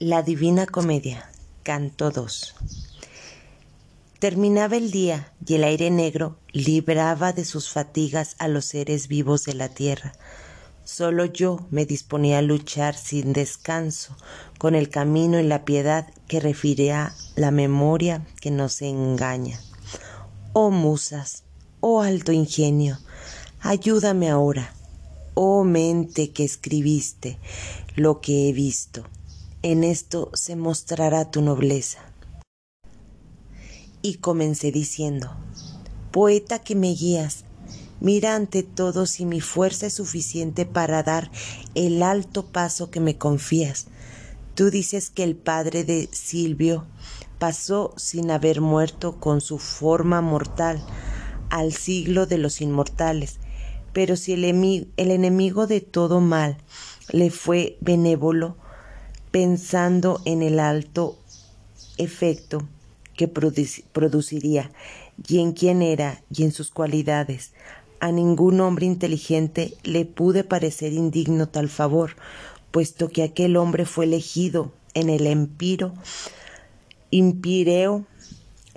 La Divina Comedia, Canto 2. Terminaba el día y el aire negro libraba de sus fatigas a los seres vivos de la tierra. Solo yo me disponía a luchar sin descanso con el camino y la piedad que refiere la memoria que no se engaña. Oh musas, oh alto ingenio, ayúdame ahora. Oh mente que escribiste lo que he visto en esto se mostrará tu nobleza. Y comencé diciendo, Poeta que me guías, mira ante todo si mi fuerza es suficiente para dar el alto paso que me confías. Tú dices que el padre de Silvio pasó sin haber muerto con su forma mortal al siglo de los inmortales, pero si el, enemigo de todo mal le fue benévolo, pensando en el alto efecto que produciría y en quién era y en sus cualidades. A ningún hombre inteligente le pude parecer indigno tal favor, puesto que aquel hombre fue elegido en el empiro impireo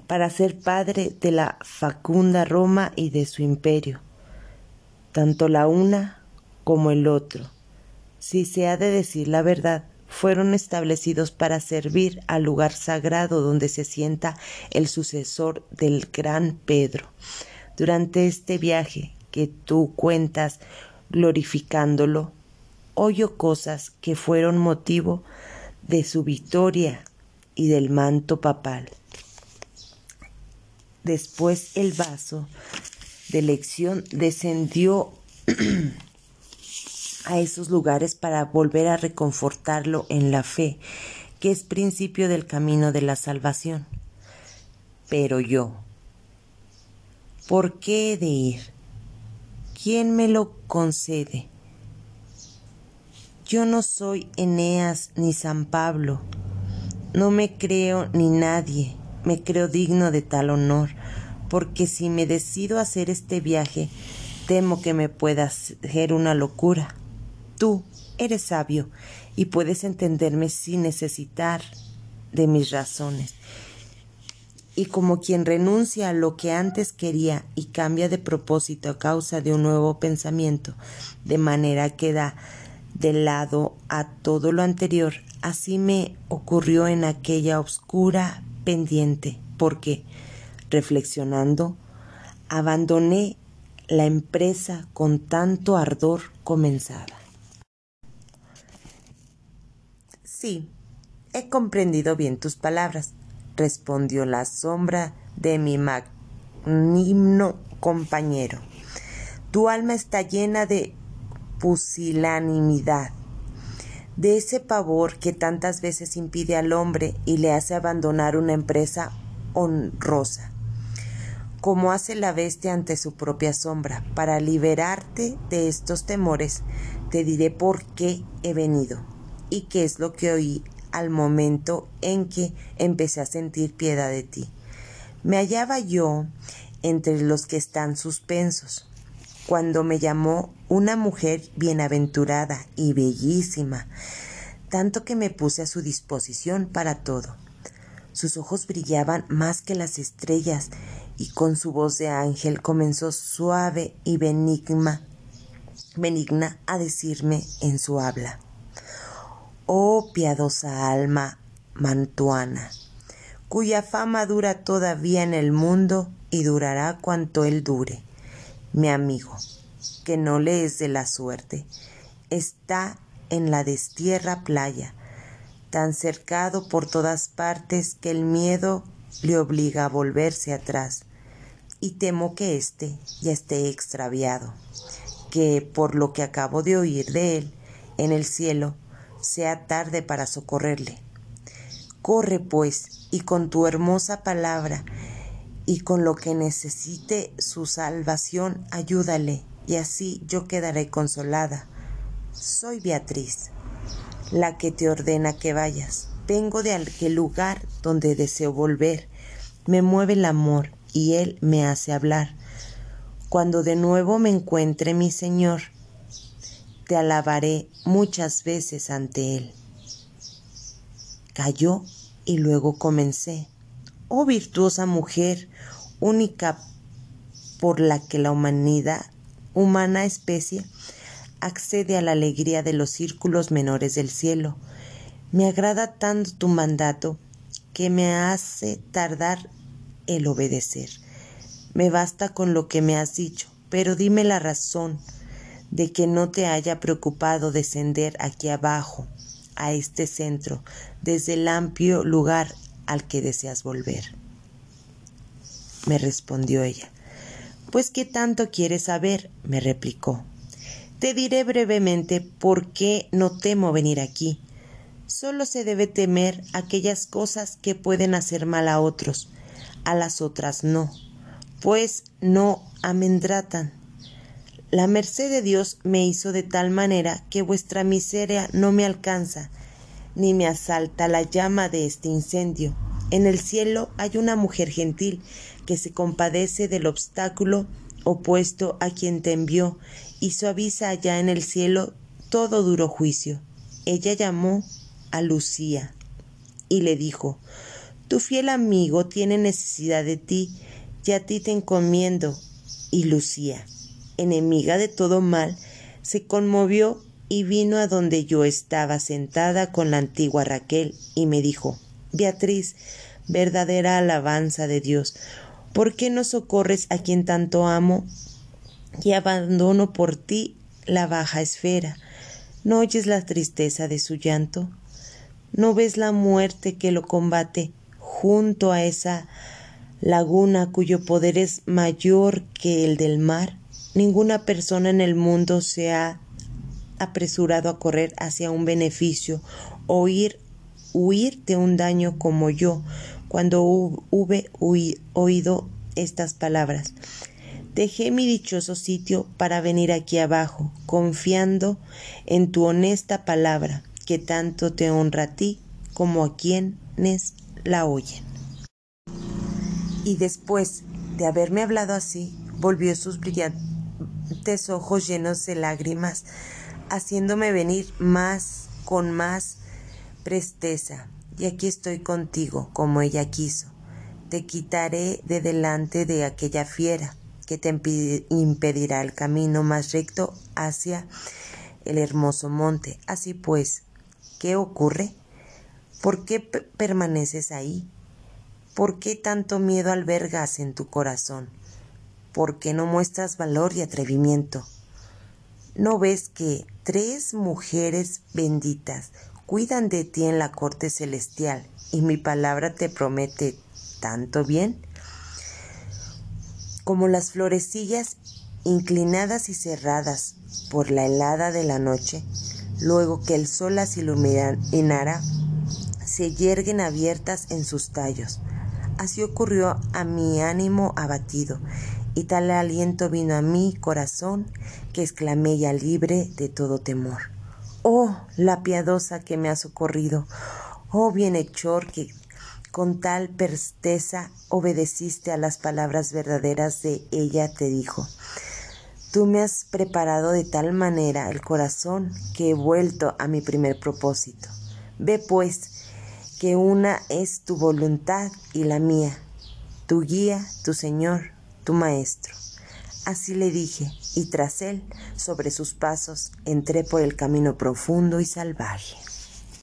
para ser padre de la facunda Roma y de su imperio, tanto la una como el otro. Si se ha de decir la verdad, fueron establecidos para servir al lugar sagrado donde se sienta el sucesor del gran Pedro. Durante este viaje que tú cuentas glorificándolo, oyo cosas que fueron motivo de su victoria y del manto papal. Después el vaso de elección descendió a esos lugares para volver a reconfortarlo en la fe, que es principio del camino de la salvación. Pero yo, ¿por qué he de ir? ¿Quién me lo concede? Yo no soy Eneas ni San Pablo, no me creo ni nadie, me creo digno de tal honor, porque si me decido hacer este viaje, temo que me pueda ser una locura. Tú eres sabio y puedes entenderme sin necesitar de mis razones. Y como quien renuncia a lo que antes quería y cambia de propósito a causa de un nuevo pensamiento, de manera que da de lado a todo lo anterior, así me ocurrió en aquella oscura pendiente, porque, reflexionando, abandoné la empresa con tanto ardor comenzada. Sí, he comprendido bien tus palabras, respondió la sombra de mi magnánimo compañero. Tu alma está llena de pusilanimidad, de ese pavor que tantas veces impide al hombre y le hace abandonar una empresa honrosa, como hace la bestia ante su propia sombra. Para liberarte de estos temores, te diré por qué he venido y qué es lo que oí al momento en que empecé a sentir piedad de ti. Me hallaba yo entre los que están suspensos, cuando me llamó una mujer bienaventurada y bellísima, tanto que me puse a su disposición para todo. Sus ojos brillaban más que las estrellas, y con su voz de ángel comenzó suave y benigna, benigna a decirme en su habla oh piadosa alma mantuana, cuya fama dura todavía en el mundo y durará cuanto él dure. Mi amigo, que no le es de la suerte, está en la destierra playa, tan cercado por todas partes que el miedo le obliga a volverse atrás, y temo que éste ya esté extraviado, que por lo que acabo de oír de él en el cielo sea tarde para socorrerle. Corre, pues, y con tu hermosa palabra y con lo que necesite su salvación, ayúdale, y así yo quedaré consolada. Soy Beatriz, la que te ordena que vayas. Vengo de aquel lugar donde deseo volver. Me mueve el amor y él me hace hablar. Cuando de nuevo me encuentre mi Señor, te alabaré muchas veces ante Él. calló y luego comencé. Oh virtuosa mujer, única por la que la humanidad, humana especie, accede a la alegría de los círculos menores del cielo. Me agrada tanto tu mandato que me hace tardar el obedecer. Me basta con lo que me has dicho, pero dime la razón de que no te haya preocupado descender aquí abajo, a este centro, desde el amplio lugar al que deseas volver. Me respondió ella. Pues qué tanto quieres saber, me replicó. Te diré brevemente por qué no temo venir aquí. Solo se debe temer aquellas cosas que pueden hacer mal a otros, a las otras no, pues no amendratan. La merced de Dios me hizo de tal manera que vuestra miseria no me alcanza, ni me asalta la llama de este incendio. En el cielo hay una mujer gentil que se compadece del obstáculo opuesto a quien te envió y suaviza allá en el cielo todo duro juicio. Ella llamó a Lucía y le dijo Tu fiel amigo tiene necesidad de ti y a ti te encomiendo. Y Lucía, enemiga de todo mal, se conmovió y vino a donde yo estaba sentada con la antigua Raquel y me dijo Beatriz, verdadera alabanza de Dios, ¿Por qué no socorres a quien tanto amo y abandono por ti la baja esfera? ¿No oyes la tristeza de su llanto? ¿No ves la muerte que lo combate junto a esa laguna cuyo poder es mayor que el del mar? Ninguna persona en el mundo se ha apresurado a correr hacia un beneficio o ir, huir de un daño como yo, cuando hube oído estas palabras. Dejé mi dichoso sitio para venir aquí abajo, confiando en tu honesta palabra, que tanto te honra a ti como a quienes la oyen. Y después de haberme hablado así, volvió sus brillantes ojos llenos de lágrimas, haciéndome venir más con más presteza y aquí estoy contigo, como ella quiso. Te quitaré de delante de aquella fiera que te impedirá el camino más recto hacia el hermoso monte. Así pues, ¿qué ocurre? ¿Por qué permaneces ahí? ¿Por qué tanto miedo albergas en tu corazón? ¿Por qué no muestras valor y atrevimiento? ¿No ves que tres mujeres benditas cuidan de ti en la corte celestial y mi palabra te promete tanto bien como las florecillas inclinadas y cerradas por la helada de la noche, luego que el sol las iluminara, se yerguen abiertas en sus tallos. Así ocurrió a mi ánimo abatido, y tal aliento vino a mi corazón que exclamé ya libre de todo temor. Oh, la piadosa que me ha socorrido. Oh, bienhechor que con tal presteza obedeciste a las palabras verdaderas de ella te dijo. Tú me has preparado de tal manera el corazón que he vuelto a mi primer propósito. Ve pues que una es tu voluntad y la mía, tu guía, tu Señor, tu Maestro. Así le dije, y tras él, sobre sus pasos, entré por el camino profundo y salvaje.